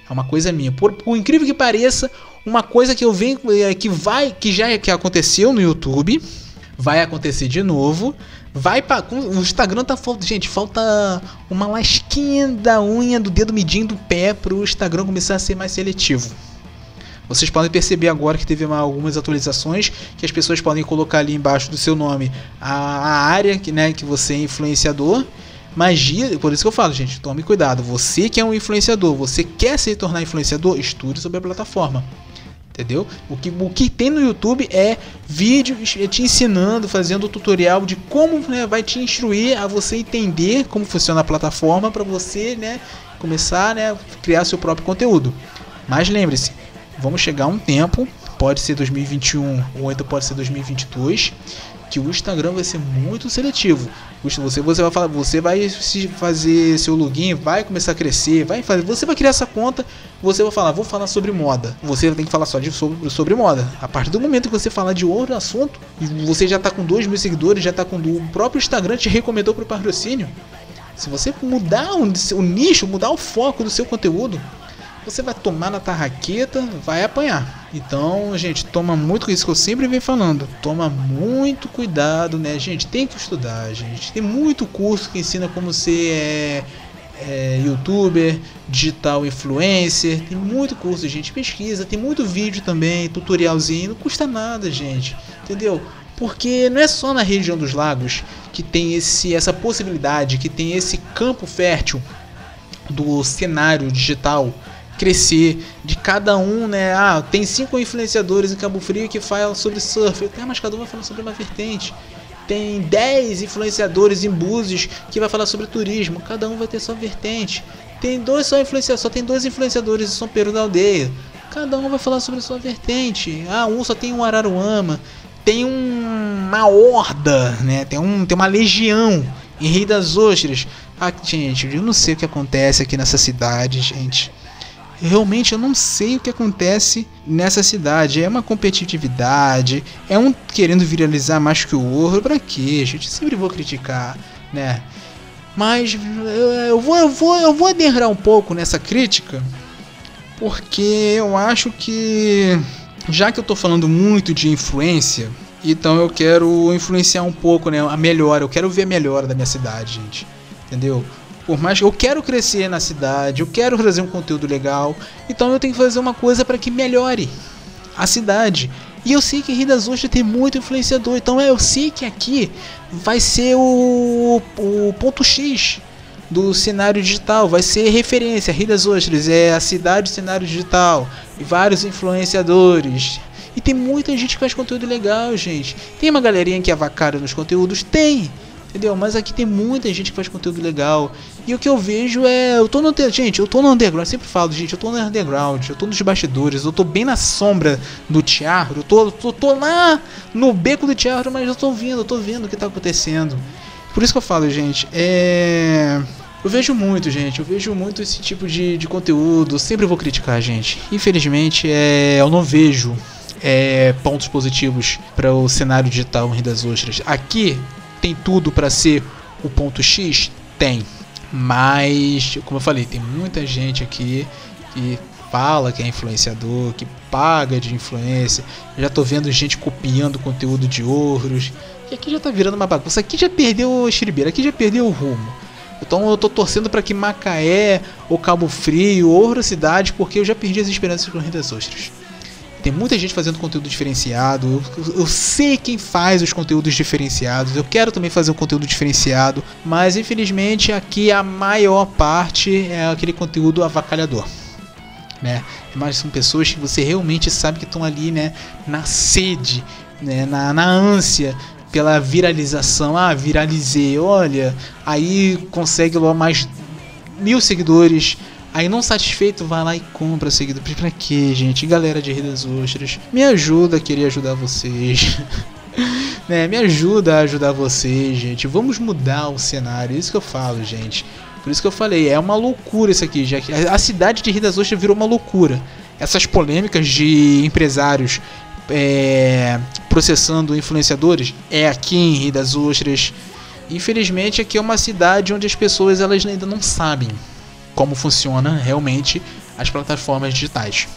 É uma coisa minha. Por, por incrível que pareça, uma coisa que eu venho é, que vai, que já que aconteceu no YouTube, vai acontecer de novo. Vai para o Instagram tá falta, gente, falta uma lasquinha da unha do dedo medindo o pé para o Instagram começar a ser mais seletivo. Vocês podem perceber agora que teve uma, algumas atualizações que as pessoas podem colocar ali embaixo do seu nome a, a área que, né, que você é influenciador. Magia, por isso que eu falo, gente, tome cuidado. Você que é um influenciador, você quer se tornar influenciador, estude sobre a plataforma. Entendeu? O que, o que tem no YouTube é vídeo te ensinando, fazendo tutorial de como né, vai te instruir a você entender como funciona a plataforma para você né, começar a né, criar seu próprio conteúdo. Mas lembre-se, vamos chegar a um tempo, pode ser 2021 ou então pode ser 2022, que o Instagram vai ser muito seletivo. Você, você vai falar, você vai fazer seu login, vai começar a crescer, vai fazer, você vai criar essa conta, você vai falar, vou falar sobre moda. Você tem que falar só de sobre, sobre moda. A partir do momento que você falar de outro assunto, você já está com 2 mil seguidores, já está com o próprio Instagram te recomendou para o patrocínio. Se você mudar o, o nicho, mudar o foco do seu conteúdo, você vai tomar na tarraqueta, vai apanhar. Então, gente, toma muito isso que eu sempre venho falando. Toma muito cuidado, né, gente? Tem que estudar, gente. Tem muito curso que ensina como ser é, é, youtuber, digital influencer. Tem muito curso, gente. Pesquisa, tem muito vídeo também, tutorialzinho. Não custa nada, gente. Entendeu? Porque não é só na região dos lagos que tem esse, essa possibilidade, que tem esse campo fértil do cenário digital crescer, de cada um, né? Ah, tem cinco influenciadores em Cabo Frio que falam sobre surf, ah, mas cada um vai falar sobre uma vertente. Tem 10 influenciadores em Búzios que vai falar sobre turismo, cada um vai ter sua vertente. Tem dois só influenciadores, só tem dois influenciadores em São Pedro da Aldeia. Cada um vai falar sobre sua vertente. Ah, um só tem um Araruama, tem um, uma horda, né? Tem, um, tem uma legião em Rio das Ostras. Ah, gente, eu não sei o que acontece aqui nessa cidade, gente. Realmente eu não sei o que acontece nessa cidade. É uma competitividade, é um querendo viralizar mais que o outro. Pra quê, gente? Sempre vou criticar, né? Mas eu vou, eu vou, eu vou aderrar um pouco nessa crítica, porque eu acho que já que eu tô falando muito de influência, então eu quero influenciar um pouco, né, a melhora, eu quero ver a melhora da minha cidade, gente. Entendeu? Por mais que eu quero crescer na cidade, eu quero trazer um conteúdo legal, então eu tenho que fazer uma coisa para que melhore a cidade. E eu sei que Rio das Ostras tem muito influenciador, então eu sei que aqui vai ser o, o ponto X do cenário digital, vai ser referência. Rio das Ostras é a cidade do cenário digital, e vários influenciadores. E tem muita gente que faz conteúdo legal, gente. Tem uma galerinha que avacalha nos conteúdos? Tem. Entendeu? Mas aqui tem muita gente que faz conteúdo legal. E o que eu vejo é. Eu tô no. Gente, eu tô no underground. Eu sempre falo, gente, eu tô no underground. Eu tô nos bastidores. Eu tô bem na sombra do teatro. Eu tô, tô, tô lá no beco do teatro, mas eu tô vendo, eu tô vendo o que tá acontecendo. Por isso que eu falo, gente. É. Eu vejo muito, gente. Eu vejo muito esse tipo de, de conteúdo. Sempre vou criticar, gente. Infelizmente, é, eu não vejo é, pontos positivos para o cenário digital em das Ostras. Aqui tem tudo para ser o ponto X? Tem. Mas, como eu falei, tem muita gente aqui que fala que é influenciador, que paga de influência. Já tô vendo gente copiando conteúdo de outros. E aqui já tá virando uma bagunça. Aqui já perdeu o xiribeira, aqui já perdeu o rumo. Então eu tô torcendo para que Macaé, ou Cabo Frio, ou outra cidade, porque eu já perdi as esperanças com o Rio das Ostras. Tem muita gente fazendo conteúdo diferenciado. Eu, eu, sei quem faz os conteúdos diferenciados. Eu quero também fazer um conteúdo diferenciado. Mas infelizmente aqui a maior parte é aquele conteúdo avacalhador. Né? Mas são pessoas que você realmente sabe que estão ali, né? Na sede, né? Na, na ânsia pela viralização. Ah, viralizei, olha. Aí consegue logo mais mil seguidores Aí não satisfeito, vai lá e compra seguido. Pra quê, gente? Galera de Rio das Ostras, me ajuda a querer ajudar vocês. <laughs> né? Me ajuda a ajudar vocês, gente. Vamos mudar o cenário. Isso que eu falo, gente. Por isso que eu falei, é uma loucura isso aqui. Já que a cidade de Rio das Ostras virou uma loucura. Essas polêmicas de empresários é, processando influenciadores é aqui em Rio das Ostras. Infelizmente aqui é uma cidade onde as pessoas elas ainda não sabem como funciona realmente as plataformas digitais.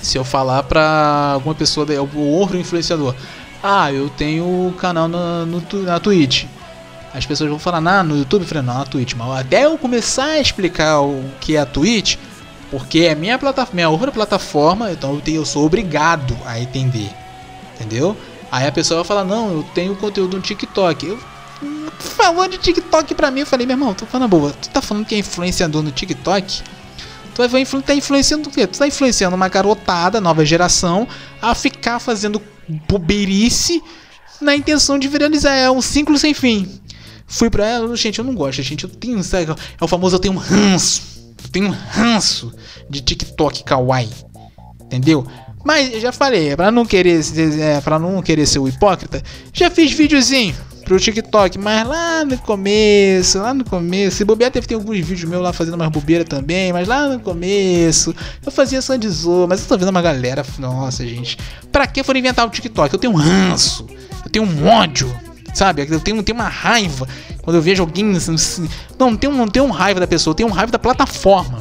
Se eu falar para alguma pessoa, outro influenciador, ah, eu tenho canal no, na Twitch. As pessoas vão falar, nah, no YouTube, falei, não, na Twitch. Mas até eu começar a explicar o que é a Twitch, porque é minha plataforma, minha outra plataforma, então eu, tenho, eu sou obrigado a entender. Entendeu? Aí a pessoa vai falar, não, eu tenho conteúdo no TikTok. Eu falou de TikTok pra mim. Eu falei, meu irmão, tô falando boa. Tu tá falando que é influenciador no TikTok? Tu vai influ tá influenciando o quê? Tu tá influenciando uma garotada, nova geração, a ficar fazendo bobeirice na intenção de viralizar. É um ciclo sem fim. Fui pra ela, gente, eu não gosto, gente. Eu tenho, sabe, é o famoso, eu tenho um ranço. Eu tenho um ranço de TikTok kawaii. Entendeu? Mas já falei, para não querer, é, para não querer ser o hipócrita, já fiz videozinho pro TikTok, mas lá no começo, lá no começo, se bobear teve tem alguns vídeos meus lá fazendo umas bobeiras também, mas lá no começo eu fazia só de zoa, mas eu tô vendo uma galera, nossa gente, pra que for inventar o TikTok? Eu tenho um ranço, eu tenho um ódio, sabe? Eu tenho, tenho uma raiva quando eu vejo alguém, assim, não, tenho, não tenho raiva da pessoa, eu tenho raiva da plataforma,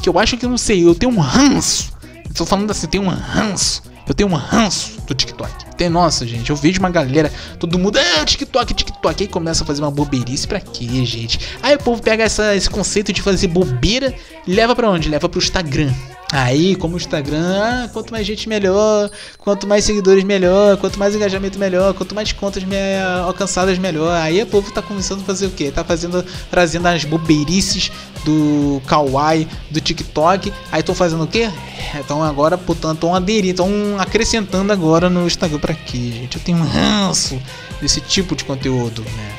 que eu acho que eu não sei, eu tenho um ranço, tô falando assim, eu tenho um ranço eu tenho um ranço do TikTok. Tem, nossa, gente, eu vejo uma galera, todo mundo, ah, TikTok, TikTok. Aí começa a fazer uma bobeirice pra quê, gente? Aí o povo pega essa, esse conceito de fazer bobeira e leva para onde? Leva pro Instagram. Aí, como o Instagram, ah, quanto mais gente melhor, quanto mais seguidores melhor, quanto mais engajamento melhor, quanto mais contas me alcançadas melhor. Aí o povo tá começando a fazer o quê? Tá fazendo, trazendo as bobeirices do Kawaii, do TikTok. Aí estão fazendo o quê? Então agora, portanto, estão aderindo, estão acrescentando agora no Instagram. Pra quê, gente? Eu tenho um ranço desse tipo de conteúdo, né?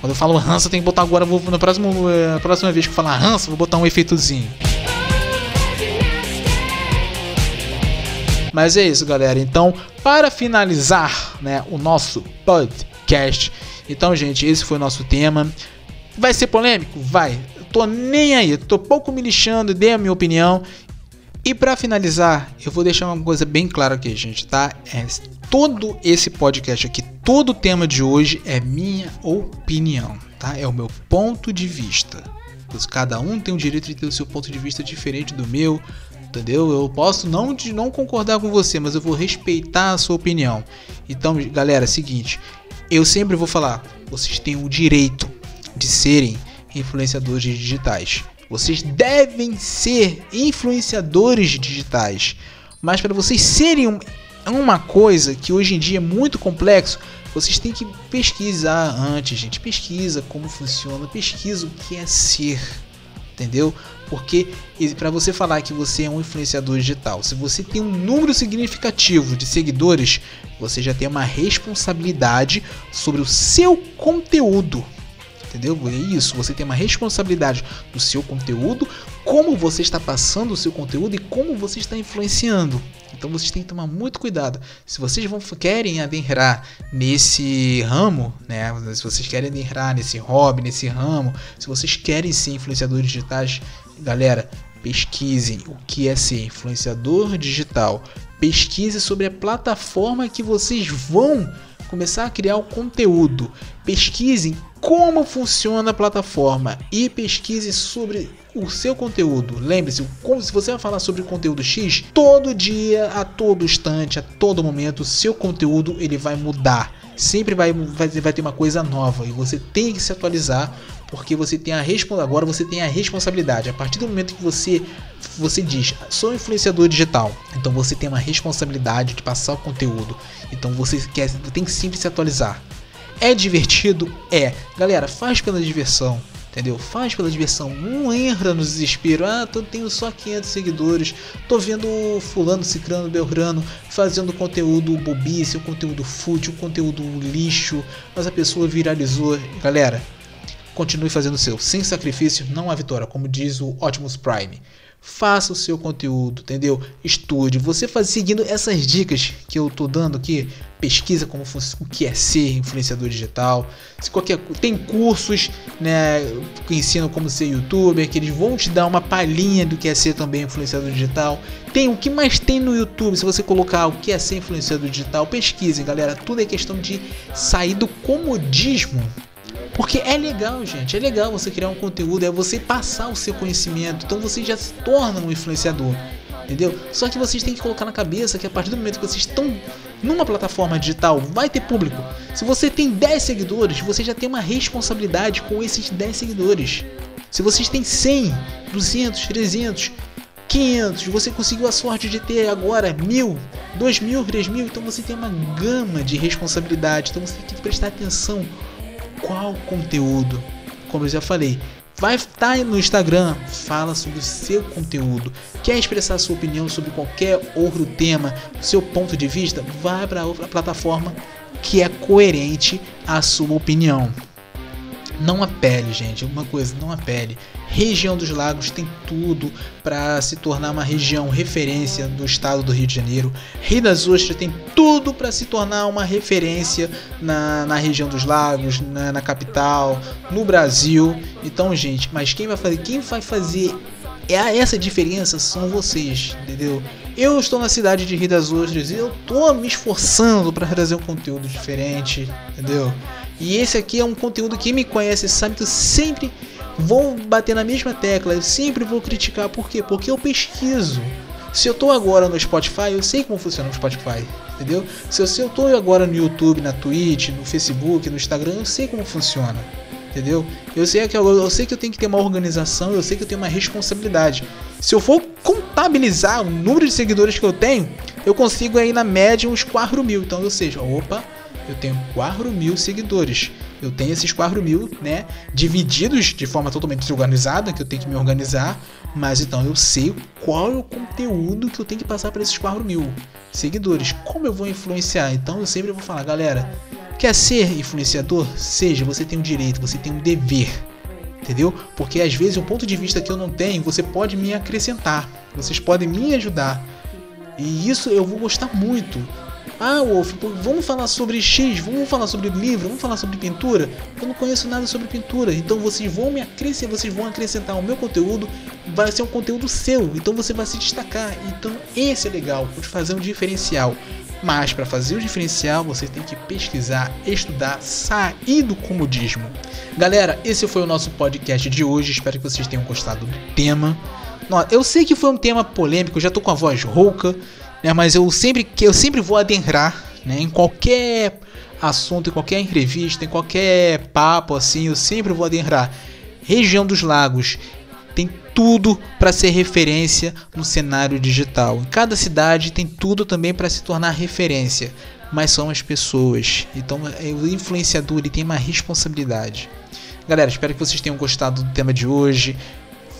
Quando eu falo ranço, eu tenho que botar agora, vou, na próxima, na próxima vez que eu falar ranço, vou botar um efeitozinho. Mas é isso, galera. Então, para finalizar, né, o nosso podcast. Então, gente, esse foi o nosso tema. Vai ser polêmico? Vai. tô nem aí. Tô pouco me lixando, dei a minha opinião. E para finalizar, eu vou deixar uma coisa bem clara aqui, gente, tá? É, todo esse podcast aqui, todo o tema de hoje é minha opinião, tá? É o meu ponto de vista. Cada um tem o direito de ter o seu ponto de vista diferente do meu, entendeu? Eu posso não de não concordar com você, mas eu vou respeitar a sua opinião. Então, galera, é seguinte, eu sempre vou falar, vocês têm o direito de serem influenciadores digitais. Vocês devem ser influenciadores digitais. Mas para vocês serem uma coisa que hoje em dia é muito complexo, vocês têm que pesquisar antes, gente. Pesquisa como funciona, pesquisa o que é ser, entendeu? Porque para você falar que você é um influenciador digital, se você tem um número significativo de seguidores, você já tem uma responsabilidade sobre o seu conteúdo entendeu? É isso, você tem uma responsabilidade do seu conteúdo, como você está passando o seu conteúdo e como você está influenciando. Então vocês têm que tomar muito cuidado. Se vocês vão, querem adentrar nesse ramo, né? Se vocês querem adentrar nesse hobby, nesse ramo, se vocês querem ser influenciadores digitais, galera, pesquisem o que é ser influenciador digital. Pesquise sobre a plataforma que vocês vão começar a criar o conteúdo. Pesquisem como funciona a plataforma e pesquise sobre o seu conteúdo. Lembre-se, se você vai falar sobre conteúdo X, todo dia, a todo instante, a todo momento, seu conteúdo ele vai mudar. Sempre vai, vai, vai ter uma coisa nova e você tem que se atualizar porque você tem a agora você tem a responsabilidade. A partir do momento que você você diz, sou influenciador digital, então você tem uma responsabilidade de passar o conteúdo. Então você quer, tem que sempre se atualizar. É divertido? É. Galera, faz pela diversão. Entendeu? Faz pela diversão. Não entra no desespero. Ah, tô, tenho só 500 seguidores. Tô vendo fulano, cicrano, belgrano fazendo conteúdo bobice, conteúdo fútil, conteúdo lixo. Mas a pessoa viralizou. Galera, continue fazendo o seu. Sem sacrifício não há vitória, como diz o Optimus Prime. Faça o seu conteúdo, entendeu? Estude. Você faz seguindo essas dicas que eu tô dando aqui. Pesquisa como o que é ser influenciador digital. Se qualquer tem cursos, né, que ensinam como ser youtuber, que eles vão te dar uma palhinha do que é ser também influenciador digital. Tem o que mais tem no YouTube, se você colocar o que é ser influenciador digital, pesquisem, galera. Tudo é questão de sair do comodismo porque é legal, gente. É legal você criar um conteúdo, é você passar o seu conhecimento. Então você já se torna um influenciador. Entendeu? Só que vocês têm que colocar na cabeça que a partir do momento que vocês estão numa plataforma digital, vai ter público. Se você tem 10 seguidores, você já tem uma responsabilidade com esses 10 seguidores. Se vocês têm 100, 200, 300, 500, você conseguiu a sorte de ter agora mil, dois mil, três mil, então você tem uma gama de responsabilidade. Então você tem que prestar atenção qual conteúdo. Como eu já falei, vai estar no Instagram, fala sobre o seu conteúdo. Quer expressar sua opinião sobre qualquer outro tema, seu ponto de vista, vai para outra plataforma que é coerente à sua opinião. Não apele, gente. Uma coisa, não apele. Região dos Lagos tem tudo para se tornar uma região referência do estado do Rio de Janeiro. Rio das Ostras tem tudo para se tornar uma referência na, na região dos Lagos, na, na, capital, no Brasil. Então, gente, mas quem vai fazer? Quem vai fazer é essa diferença são vocês, entendeu? Eu estou na cidade de Rio das Ostras e eu tô me esforçando para trazer um conteúdo diferente, entendeu? E esse aqui é um conteúdo que me conhece sabe que eu sempre vou bater na mesma tecla, eu sempre vou criticar. Por quê? Porque eu pesquiso. Se eu tô agora no Spotify, eu sei como funciona o Spotify, entendeu? Se eu, se eu tô agora no YouTube, na Twitch, no Facebook, no Instagram, eu sei como funciona, entendeu? Eu sei que eu, eu sei que eu tenho que ter uma organização, eu sei que eu tenho uma responsabilidade. Se eu for contabilizar o número de seguidores que eu tenho, eu consigo aí na média uns 4 mil. Então, ou seja, opa, eu tenho 4 mil seguidores. Eu tenho esses 4 mil, né? Divididos de forma totalmente desorganizada, que eu tenho que me organizar. Mas então eu sei qual é o conteúdo que eu tenho que passar para esses 4 mil seguidores. Como eu vou influenciar? Então eu sempre vou falar, galera, quer ser influenciador? Seja, você tem um direito, você tem um dever. Entendeu? Porque às vezes um ponto de vista que eu não tenho, você pode me acrescentar. Vocês podem me ajudar E isso eu vou gostar muito. Ah, Wolf, vamos falar sobre X, vamos falar sobre livro, vamos falar sobre pintura. Eu não conheço nada sobre pintura, então vocês vão me acrescentar, vocês vão acrescentar ao meu conteúdo, vai ser um conteúdo seu, então você vai se destacar. Então esse é legal, pode fazer um diferencial. Mas para fazer o diferencial, você tem que pesquisar, estudar, sair do comodismo. Galera, esse foi o nosso podcast de hoje. Espero que vocês tenham gostado do tema. Eu sei que foi um tema polêmico, já tô com a voz rouca né? Mas eu sempre que eu sempre vou adentrar, né? Em qualquer assunto, em qualquer entrevista, em qualquer papo assim, eu sempre vou adentrar. Região dos Lagos tem tudo para ser referência no cenário digital. Em cada cidade tem tudo também para se tornar referência, mas são as pessoas. Então, é, o influenciador ele tem uma responsabilidade. Galera, espero que vocês tenham gostado do tema de hoje.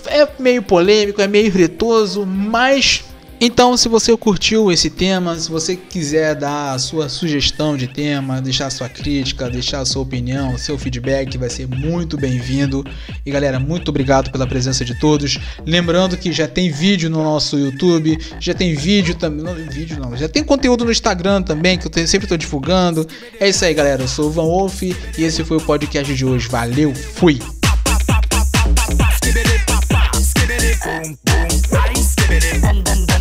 É meio polêmico, é meio retoso, mas então, se você curtiu esse tema, se você quiser dar a sua sugestão de tema, deixar sua crítica, deixar sua opinião, seu feedback, vai ser muito bem-vindo. E galera, muito obrigado pela presença de todos. Lembrando que já tem vídeo no nosso YouTube, já tem vídeo também, não vídeo não, já tem conteúdo no Instagram também que eu sempre estou divulgando. É isso aí, galera. Eu sou o Van Wolf e esse foi o podcast de hoje. Valeu, fui. boom, boom,